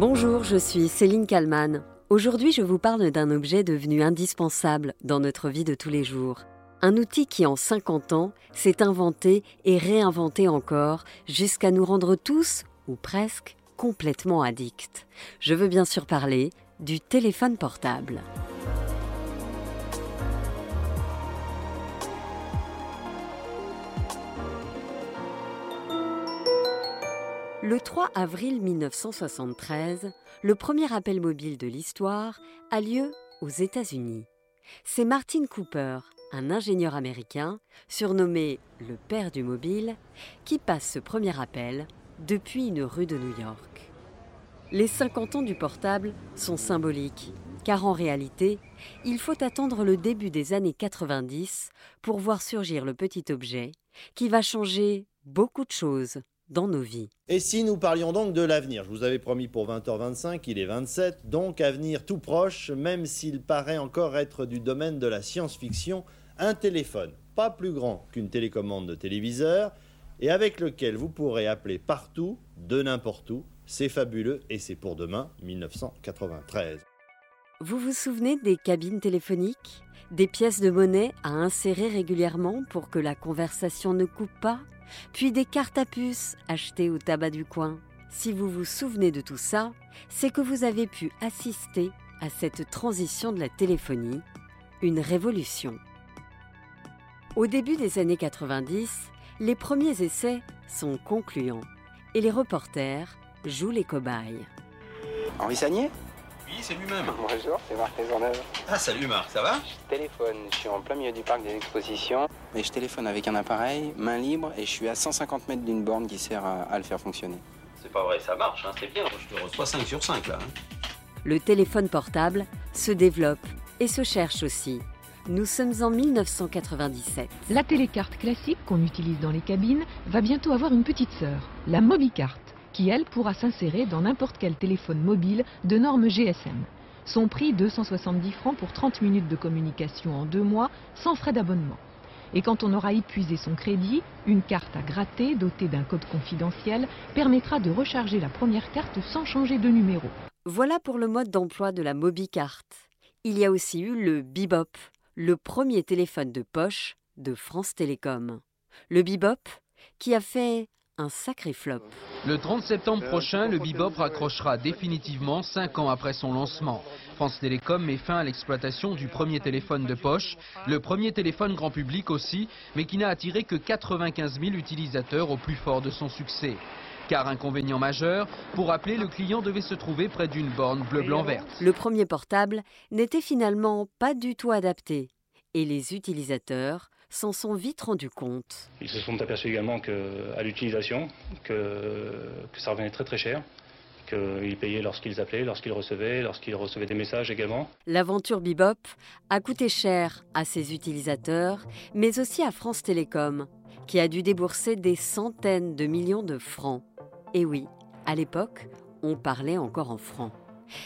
Bonjour, je suis Céline Kalman. Aujourd'hui, je vous parle d'un objet devenu indispensable dans notre vie de tous les jours. Un outil qui, en 50 ans, s'est inventé et réinventé encore jusqu'à nous rendre tous, ou presque, complètement addicts. Je veux bien sûr parler du téléphone portable. Le 3 avril 1973, le premier appel mobile de l'histoire a lieu aux États-Unis. C'est Martin Cooper, un ingénieur américain, surnommé le père du mobile, qui passe ce premier appel depuis une rue de New York. Les 50 ans du portable sont symboliques, car en réalité, il faut attendre le début des années 90 pour voir surgir le petit objet qui va changer beaucoup de choses dans nos vies. Et si nous parlions donc de l'avenir? Je vous avais promis pour 20h25, il est 27, donc avenir tout proche, même s'il paraît encore être du domaine de la science-fiction, un téléphone, pas plus grand qu'une télécommande de téléviseur, et avec lequel vous pourrez appeler partout, de n'importe où. C'est fabuleux et c'est pour demain, 1993. Vous vous souvenez des cabines téléphoniques? Des pièces de monnaie à insérer régulièrement pour que la conversation ne coupe pas? Puis des cartes à puce achetées au tabac du coin. Si vous vous souvenez de tout ça, c'est que vous avez pu assister à cette transition de la téléphonie, une révolution. Au début des années 90, les premiers essais sont concluants et les reporters jouent les cobayes. Henri oui, c'est lui-même. Bonjour, c'est Marc Maisonneuve. Ah, salut Marc, ça va? Je téléphone, je suis en plein milieu du parc des expositions. Et je téléphone avec un appareil, main libre, et je suis à 150 mètres d'une borne qui sert à, le faire fonctionner. C'est pas vrai, ça marche, hein, c'est bien. Je te reçois 5 sur 5 là. Hein. Le téléphone portable se développe et se cherche aussi. Nous sommes en 1997. La télécarte classique qu'on utilise dans les cabines va bientôt avoir une petite sœur, la Mobicarte elle, pourra s'insérer dans n'importe quel téléphone mobile de norme GSM. Son prix 270 francs pour 30 minutes de communication en deux mois, sans frais d'abonnement. Et quand on aura épuisé son crédit, une carte à gratter dotée d'un code confidentiel permettra de recharger la première carte sans changer de numéro. Voilà pour le mode d'emploi de la Mobicarte. Il y a aussi eu le Bebop, le premier téléphone de poche de France Télécom. Le Bebop, qui a fait un sacré flop. Le 30 septembre prochain, le Bebop raccrochera définitivement 5 ans après son lancement. France Télécom met fin à l'exploitation du premier téléphone de poche, le premier téléphone grand public aussi, mais qui n'a attiré que 95 000 utilisateurs au plus fort de son succès. Car inconvénient majeur, pour appeler, le client devait se trouver près d'une borne bleu-blanc-verte. Le premier portable n'était finalement pas du tout adapté et les utilisateurs s'en sont vite rendus compte. Ils se sont aperçus également qu'à l'utilisation, que, ça revenait très très cher, qu'ils payaient lorsqu'ils appelaient, lorsqu'ils recevaient, lorsqu'ils recevaient des messages également. L'aventure Bebop a coûté cher à ses utilisateurs, mais aussi à France Télécom, qui a dû débourser des centaines de millions de francs. Et oui, à l'époque, on parlait encore en francs.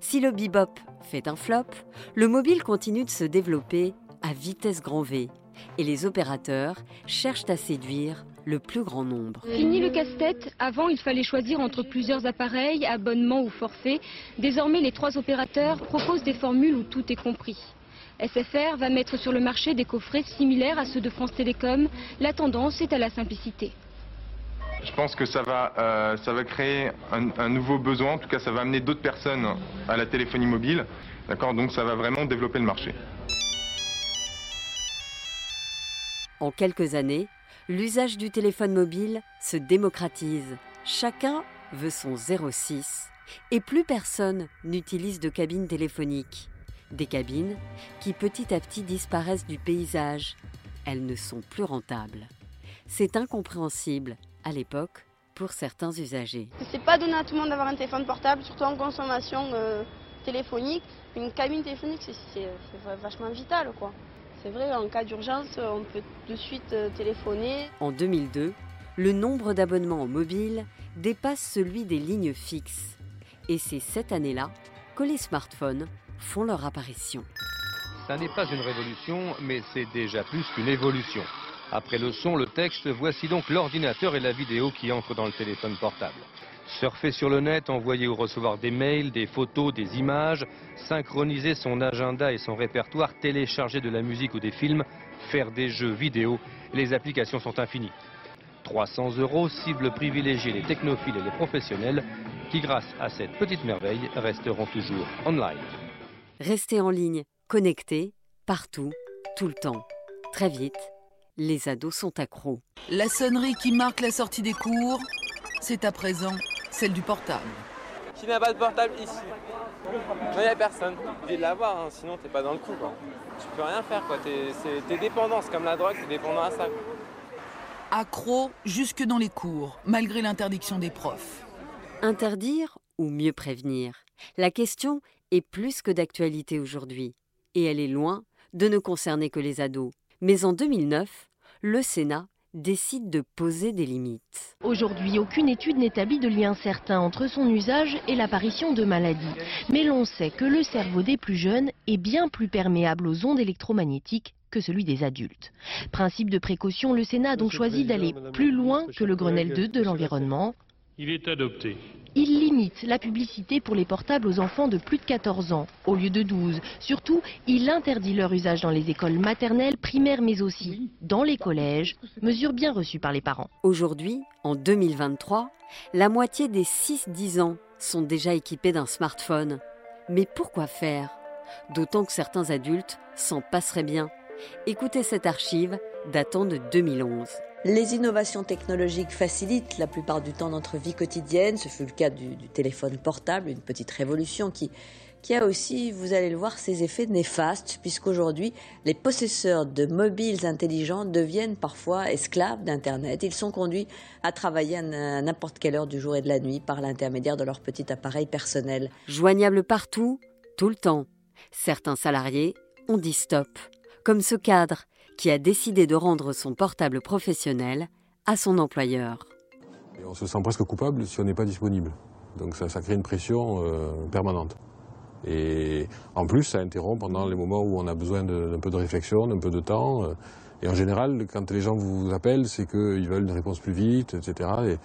Si le Bebop fait un flop, le mobile continue de se développer à vitesse grand V et les opérateurs cherchent à séduire le plus grand nombre. Fini le casse-tête, avant il fallait choisir entre plusieurs appareils, abonnement ou forfait. Désormais les trois opérateurs proposent des formules où tout est compris. SFR va mettre sur le marché des coffrets similaires à ceux de France Télécom. La tendance est à la simplicité. Je pense que ça va, euh, ça va créer un, un, nouveau besoin, en tout cas ça va amener d'autres personnes à la téléphonie mobile. D'accord? Donc ça va vraiment développer le marché. En quelques années, l'usage du téléphone mobile se démocratise. Chacun veut son 06 et plus personne n'utilise de cabine téléphonique. Des cabines qui petit à petit disparaissent du paysage. Elles ne sont plus rentables. C'est incompréhensible à l'époque pour certains usagers. C'est pas donné à tout le monde d'avoir un téléphone portable, surtout en consommation euh, téléphonique. Une cabine téléphonique, c'est vachement vital, quoi. C'est vrai, en cas d'urgence, on peut de suite euh, téléphoner. En 2002, le nombre d'abonnements mobiles dépasse celui des lignes fixes. Et c'est cette année-là que les smartphones font leur apparition. Ça n'est pas une révolution, mais c'est déjà plus qu'une évolution. Après le son, le texte, voici donc l'ordinateur et la vidéo qui entrent dans le téléphone portable. Surfer sur le net, envoyer ou recevoir des mails, des photos, des images, synchroniser son agenda et son répertoire, télécharger de la musique ou des films, faire des jeux vidéo, les applications sont infinies. 300 euros, cible privilégiée les technophiles et les professionnels qui, grâce à cette petite merveille, resteront toujours online. Rester en ligne, connecté, partout, tout le temps. Très vite, les ados sont accros. La sonnerie qui marque la sortie des cours, c'est à présent celle du portable. Qui n'a pas de portable ici? Il n'y a personne. Tu de l'avoir, hein, sinon t'es pas dans le coup. Quoi. Tu peux rien faire, quoi. T'es dépendant, c'est comme la drogue, t'es dépendant à ça. Accro jusque dans les cours, malgré l'interdiction des profs. Interdire ou mieux prévenir? La question est plus que d'actualité aujourd'hui. Et elle est loin de ne concerner que les ados. Mais en 2009, le Sénat décide de poser des limites. Aujourd'hui, aucune étude n'établit de lien certain entre son usage et l'apparition de maladies. Mais l'on sait que le cerveau des plus jeunes est bien plus perméable aux ondes électromagnétiques que celui des adultes. Principe de précaution, le Sénat a donc choisi d'aller plus loin que le Grenelle 2 de l'environnement. Il est adopté. Il limite la publicité pour les portables aux enfants de plus de 14 ans, au lieu de 12. Surtout, il interdit leur usage dans les écoles maternelles, primaires, mais aussi dans les collèges, mesure bien reçue par les parents. Aujourd'hui, en 2023, la moitié des 6-10 ans sont déjà équipés d'un smartphone. Mais pourquoi faire? D'autant que certains adultes s'en passeraient bien. Écoutez cette archive datant de 2011. Les innovations technologiques facilitent la plupart du temps notre vie quotidienne. Ce fut le cas du, téléphone portable, une petite révolution qui, qui a aussi, vous allez le voir, ses effets néfastes, puisqu'aujourd'hui, les possesseurs de mobiles intelligents deviennent parfois esclaves d'Internet. Ils sont conduits à travailler à n'importe quelle heure du jour et de la nuit par l'intermédiaire de leur petit appareil personnel. Joignable partout, tout le temps. Certains salariés ont dit stop, comme ce cadre qui a décidé de rendre son portable professionnel à son employeur. on se sent presque coupable si on n'est pas disponible. Donc ça, crée une pression euh, permanente. Et en plus, ça interrompt pendant les moments où on a besoin d'un peu de réflexion, d'un peu de temps. Euh. et en général, quand les gens vous appellent, c'est qu'ils veulent une réponse plus vite, etc. Et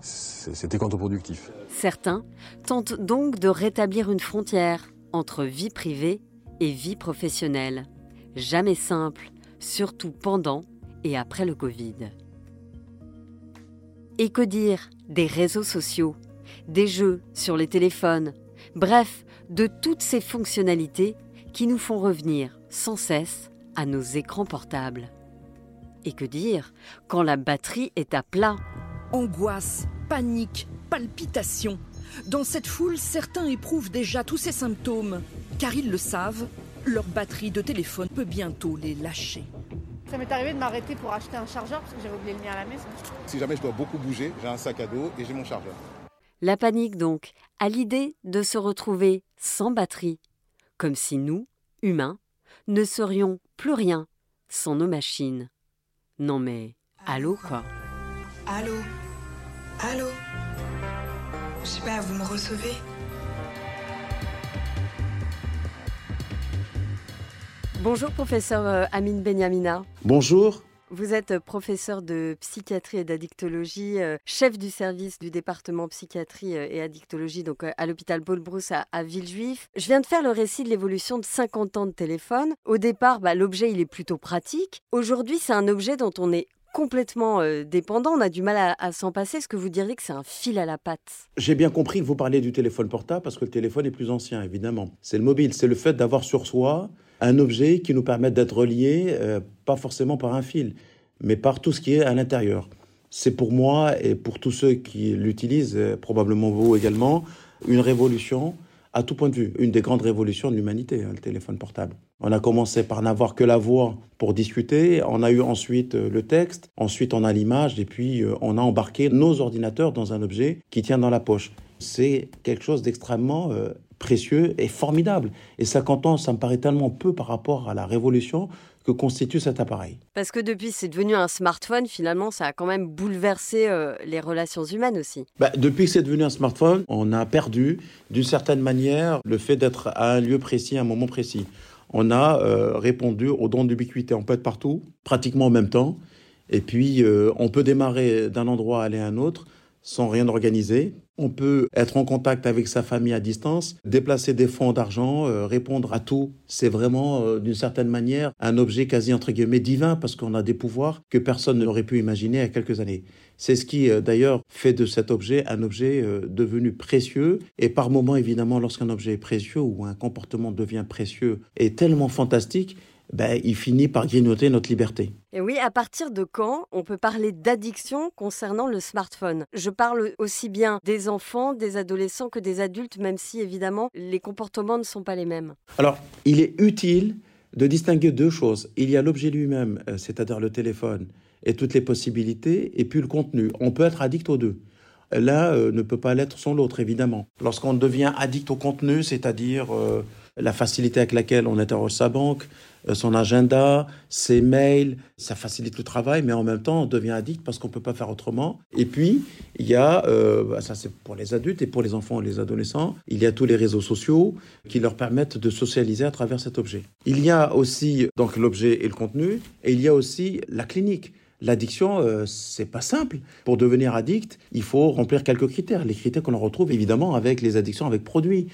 c'était contre-productif. Certains tentent donc de rétablir une frontière entre vie privée et vie professionnelle. Jamais simple, surtout pendant et après le Covid. Et que dire des réseaux sociaux, des jeux sur les téléphones, bref, de toutes ces fonctionnalités qui nous font revenir sans cesse à nos écrans portables. Et que dire quand la batterie est à plat? Angoisse, panique, palpitations. Dans cette foule, certains éprouvent déjà tous ces symptômes, car ils le savent, leur batterie de téléphone peut bientôt les lâcher. Ça m'est arrivé de m'arrêter pour acheter un chargeur parce que j'avais oublié le mien à la maison. Si jamais je dois beaucoup bouger, j'ai un sac à dos et j'ai mon chargeur. La panique donc, à l'idée de se retrouver sans batterie, comme si nous, humains, ne serions plus rien sans nos machines. Non mais, allô quoi? Allô? Allô? Je sais pas, vous me recevez? Bonjour professeur euh, Amine Benyamina. Bonjour. Vous êtes professeur de psychiatrie et d'addictologie, euh, chef du service du département psychiatrie euh, et addictologie donc à l'hôpital Paul Brousse à, Villejuif. Je viens de faire le récit de l'évolution de 50 ans de téléphone. Au départ, bah, l'objet il est plutôt pratique. Aujourd'hui, c'est un objet dont on est complètement dépendant, on a du mal à, s'en passer. Est-ce que vous diriez que c'est un fil à la patte? J'ai bien compris que vous parliez du téléphone portable parce que le téléphone est plus ancien, évidemment. C'est le mobile, c'est le fait d'avoir sur soi un objet qui nous permet d'être reliés, euh, pas forcément par un fil, mais par tout ce qui est à l'intérieur. C'est pour moi et pour tous ceux qui l'utilisent, euh, probablement vous également, une révolution à tout point de vue, une des grandes révolutions de l'humanité, hein, le téléphone portable. On a commencé par n'avoir que la voix pour discuter, on a eu ensuite euh, le texte, ensuite on a l'image, et puis on a embarqué nos ordinateurs dans un objet qui tient dans la poche. C'est quelque chose d'extrêmement précieux et formidable. Et 50 ans, ça me paraît tellement peu par rapport à la révolution que constitue cet appareil. Parce que depuis c'est devenu un smartphone, finalement, ça a quand même bouleversé euh, les relations humaines aussi. Bah, depuis que c'est devenu un smartphone, on a perdu, d'une certaine manière, le fait d'être à un lieu précis, à un moment précis. On a euh, répondu aux dons d'ubiquité. On peut être partout, pratiquement en même temps. Et puis, euh, on peut démarrer d'un endroit aller à un autre sans rien organiser. On peut être en contact avec sa famille à distance, déplacer des fonds d'argent, euh, répondre à tout. C'est vraiment, euh, d'une certaine manière, un objet quasi entre guillemets divin parce qu'on a des pouvoirs que personne n'aurait pu imaginer il y a quelques années. C'est ce qui, euh, d'ailleurs, fait de cet objet un objet devenu précieux. Et par moments, évidemment, lorsqu'un objet est précieux ou un comportement devient précieux et tellement fantastique, ben, il finit par grignoter notre liberté. Et oui, à partir de quand on peut parler d'addiction concernant le smartphone? Je parle aussi bien des enfants, des adolescents que des adultes, même si évidemment les comportements ne sont pas les mêmes. Alors, il est utile de distinguer deux choses. Il y a l'objet lui-même, euh, c'est-à-dire le téléphone et toutes les possibilités, et puis le contenu. On peut être addict aux deux l'un euh, ne peut pas l'être sans l'autre, évidemment. Lorsqu'on devient addict au contenu, c'est-à-dire euh, la facilité avec laquelle on interroge sa banque, euh, son agenda, ses mails, ça facilite le travail, mais en même temps, on devient addict parce qu'on ne peut pas faire autrement. Et puis, il y a, bah, ça c'est pour les adultes et pour les enfants et les adolescents, il y a tous les réseaux sociaux qui leur permettent de socialiser à travers cet objet. Il y a aussi donc l'objet et le contenu, et il y a aussi la clinique. L'addiction, euh, c'est pas simple. Pour devenir addict, il faut remplir quelques critères. Les critères qu'on retrouve évidemment avec les addictions avec produits.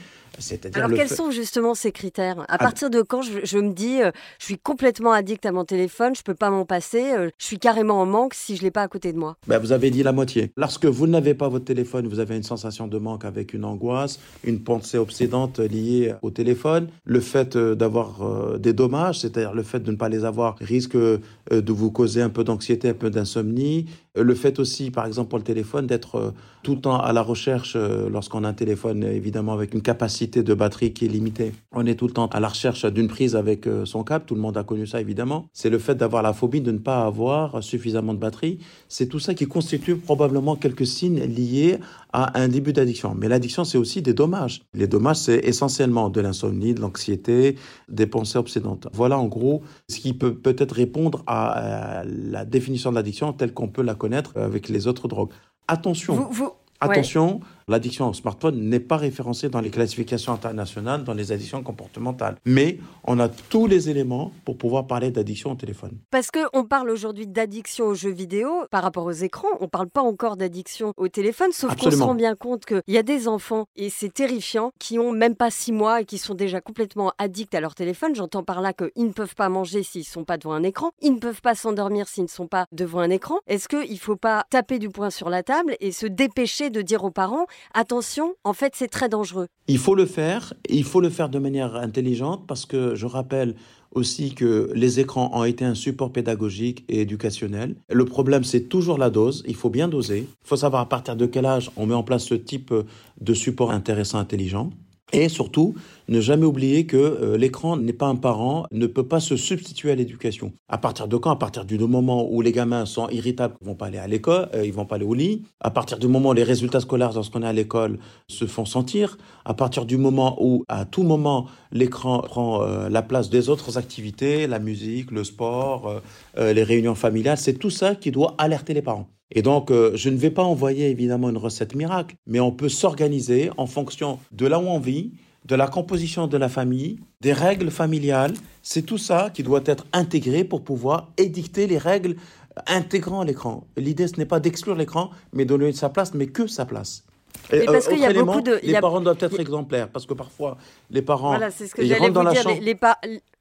Alors, quels sont justement ces critères? À ah, partir de quand je, me dis, euh, je suis complètement addict à mon téléphone, je ne peux pas m'en passer, euh, je suis carrément en manque si je ne l'ai pas à côté de moi? Ben, Vous avez dit la moitié. Lorsque vous n'avez pas votre téléphone, vous avez une sensation de manque avec une angoisse, une pensée obsédante liée au téléphone. Le fait euh, d'avoir des dommages, c'est-à-dire le fait de ne pas les avoir, risque de vous causer un peu d'anxiété, un peu d'insomnie. Le fait aussi, par exemple, pour le téléphone, d'être tout le temps à la recherche, lorsqu'on a un téléphone, évidemment, avec une capacité de batterie qui est limitée. On est tout le temps à la recherche d'une prise avec euh, son câble. Tout le monde a connu ça, évidemment. C'est le fait d'avoir la phobie de ne pas avoir suffisamment de batterie. C'est tout ça qui constitue probablement quelques signes liés à un début d'addiction. Mais l'addiction, c'est aussi des dommages. Les dommages, c'est essentiellement de l'insomnie, de l'anxiété, des pensées obsédantes. Voilà en gros ce qui peut peut-être répondre à la définition de l'addiction telle qu'on peut la connaître avec les autres drogues. Attention. Attention, l'addiction au smartphone n'est pas référencée dans les classifications internationales, dans les addictions comportementales. Mais on a tous les éléments pour pouvoir parler d'addiction au téléphone. Parce qu'on parle aujourd'hui d'addiction aux jeux vidéo par rapport aux écrans. On ne parle pas encore d'addiction au téléphone, sauf qu'on se rend bien compte qu'il y a des enfants, et c'est terrifiant, qui ont même pas six mois et qui sont déjà complètement addicts à leur téléphone. J'entends par là qu'ils ne peuvent pas manger s'ils ne sont pas devant un écran. Ils ne peuvent pas s'endormir s'ils ne sont pas devant un écran. Est-ce qu'il ne faut pas taper du poing sur la table et se dépêcher de dire aux parents attention, en fait, c'est très dangereux. Il faut le faire, il faut le faire de manière intelligente parce que je rappelle aussi que les écrans ont été un support pédagogique et éducationnel. Le problème, c'est toujours la dose. Il faut bien doser. Il faut savoir à partir de quel âge on met en place ce type de support intéressant, intelligent. Et surtout, ne jamais oublier que euh, l'écran n'est pas un parent, ne peut pas se substituer à l'éducation. À partir de quand? À partir du moment où les gamins sont irritables, ils vont pas aller à l'école, euh, ils vont pas aller au lit. À partir du moment où les résultats scolaires lorsqu'on est à l'école se font sentir. À partir du moment où, à tout moment, l'écran prend euh, la place des autres activités, la musique, le sport, les réunions familiales, c'est tout ça qui doit alerter les parents. Et donc, euh, je ne vais pas envoyer évidemment une recette miracle, mais on peut s'organiser en fonction de là où on vit, de la composition de la famille, des règles familiales. C'est tout ça qui doit être intégré pour pouvoir édicter les règles intégrant l'écran. L'idée, ce n'est pas d'exclure l'écran, mais de donner sa place, mais que sa place. Et, parce qu'il y a beaucoup de. Les parents doivent être exemplaires, parce que parfois, les parents. Voilà, c'est ce que j'allais vous dire. Les,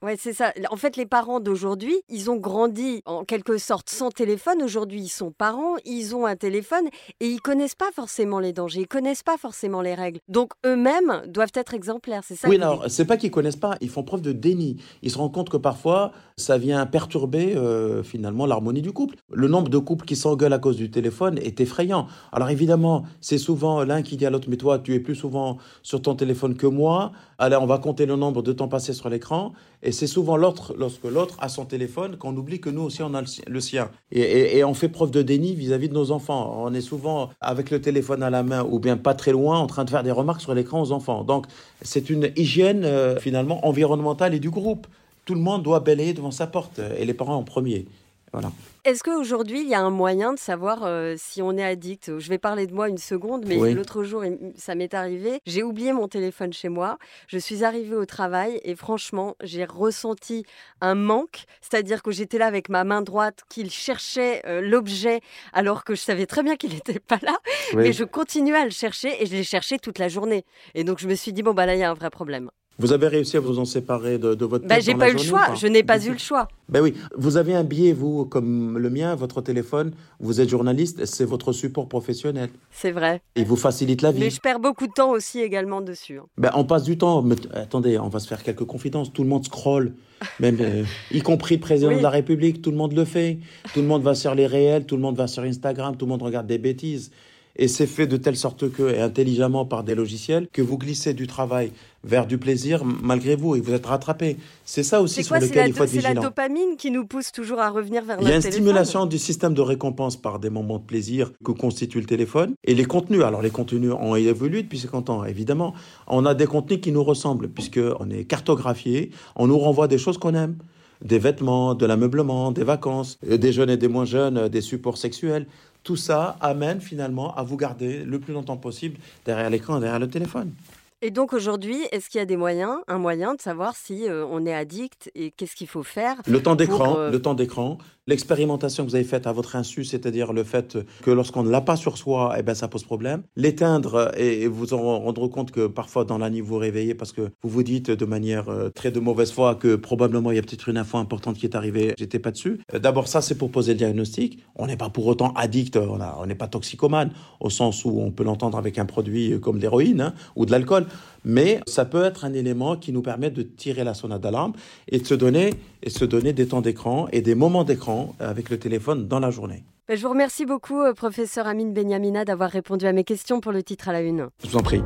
Ouais, c'est ça. En fait, les parents d'aujourd'hui, ils ont grandi en quelque sorte sans téléphone. Aujourd'hui, ils sont parents, ils ont un téléphone et ils connaissent pas forcément les dangers, ils connaissent pas forcément les règles. Donc eux-mêmes doivent être exemplaires. C'est ça. Oui, alors c'est pas qu'ils connaissent pas, ils font preuve de déni. Ils se rendent compte que parfois ça vient perturber euh, finalement l'harmonie du couple. Le nombre de couples qui s'engueulent à cause du téléphone est effrayant. Alors évidemment, c'est souvent l'un qui dit à l'autre mais toi, tu es plus souvent sur ton téléphone que moi. Allez, on va compter le nombre de temps passé sur l'écran. Et c'est souvent l'autre, lorsque l'autre a son téléphone, qu'on oublie que nous aussi on a le sien. Et, on fait preuve de déni vis-à-vis de nos enfants. On est souvent avec le téléphone à la main ou bien pas très loin en train de faire des remarques sur l'écran aux enfants. Donc c'est une hygiène euh, finalement environnementale et du groupe. Tout le monde doit balayer devant sa porte et les parents en premier. Voilà. Est-ce qu'aujourd'hui, il y a un moyen de savoir euh, si on est addict? Je vais parler de moi une seconde, mais Oui. l'autre jour, ça m'est arrivé. J'ai oublié mon téléphone chez moi. Je suis arrivée au travail et franchement, j'ai ressenti un manque. C'est-à-dire que j'étais là avec ma main droite, qu'il cherchait euh, l'objet alors que je savais très bien qu'il n'était pas là. Oui. Mais je continuais à le chercher et je l'ai cherché toute la journée. Et donc, je me suis dit, bon, bah là, il y a un vrai problème. Vous avez réussi à vous en séparer de, de votre tête j'ai pas eu le choix. Je n'ai pas eu le choix. Ben oui, vous avez un biais, vous, comme le mien, votre téléphone, vous êtes journaliste, c'est votre support professionnel. C'est vrai. Il vous facilite la vie. Mais je perds beaucoup de temps aussi également dessus. hein. Ben, on passe du temps. Mais attendez, on va se faire quelques confidences. Tout le monde scrolle, même, euh, y compris le président Oui. de la République. Tout le monde le fait. Tout le monde va sur les réels, tout le monde va sur Instagram, tout le monde regarde des bêtises. Et c'est fait de telle sorte que, et intelligemment par des logiciels, que vous glissez du travail vers du plaisir malgré vous et vous êtes rattrapé. C'est ça aussi sur lequel il faut être c'est la vigilant. dopamine qui nous pousse toujours à revenir vers Il y a une stimulation du système de récompense par des moments de plaisir que constitue le téléphone. Et les contenus, alors les contenus ont évolué depuis 50 ans, évidemment. On a des contenus qui nous ressemblent, puisqu'on est cartographié, on nous renvoie des choses qu'on aime. Des vêtements, de l'ameublement, des vacances, des jeunes et des moins jeunes, des supports sexuels. Tout ça amène finalement à vous garder le plus longtemps possible derrière l'écran derrière le téléphone. Et donc aujourd'hui, est-ce qu'il y a des moyens, un moyen de savoir si euh, on est addict et qu'est-ce qu'il faut faire Le temps d'écran, euh, le temps d'écran, l'expérimentation que vous avez faite à votre insu, c'est-à-dire le fait que lorsqu'on ne l'a pas sur soi, eh ben ça pose problème. L'éteindre et, vous en rendre compte que parfois dans la nuit vous vous réveillez parce que vous vous dites de manière très de mauvaise foi que probablement il y a peut-être une info importante qui est arrivée, j'étais pas dessus. D'abord ça c'est pour poser le diagnostic. On n'est pas pour autant addict, on n'est pas toxicomane au sens où on peut l'entendre avec un produit comme l'héroïne hein, ou de l'alcool, mais ça peut être un élément qui nous permet de tirer la sonnette d'alarme et de se donner et se donner des temps d'écran et des moments d'écran avec le téléphone dans la journée. Ben, Je vous remercie beaucoup, euh, professeur Amine Benyamina, d'avoir répondu à mes questions pour le titre à la une. Je vous en prie.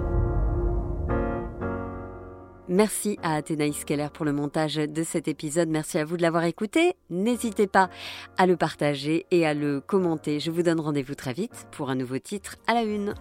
Merci à Athénaïs Keller pour le montage de cet épisode. Merci à vous de l'avoir écouté. N'hésitez pas à le partager et à le commenter. Je vous donne rendez-vous très vite pour un nouveau titre à la une.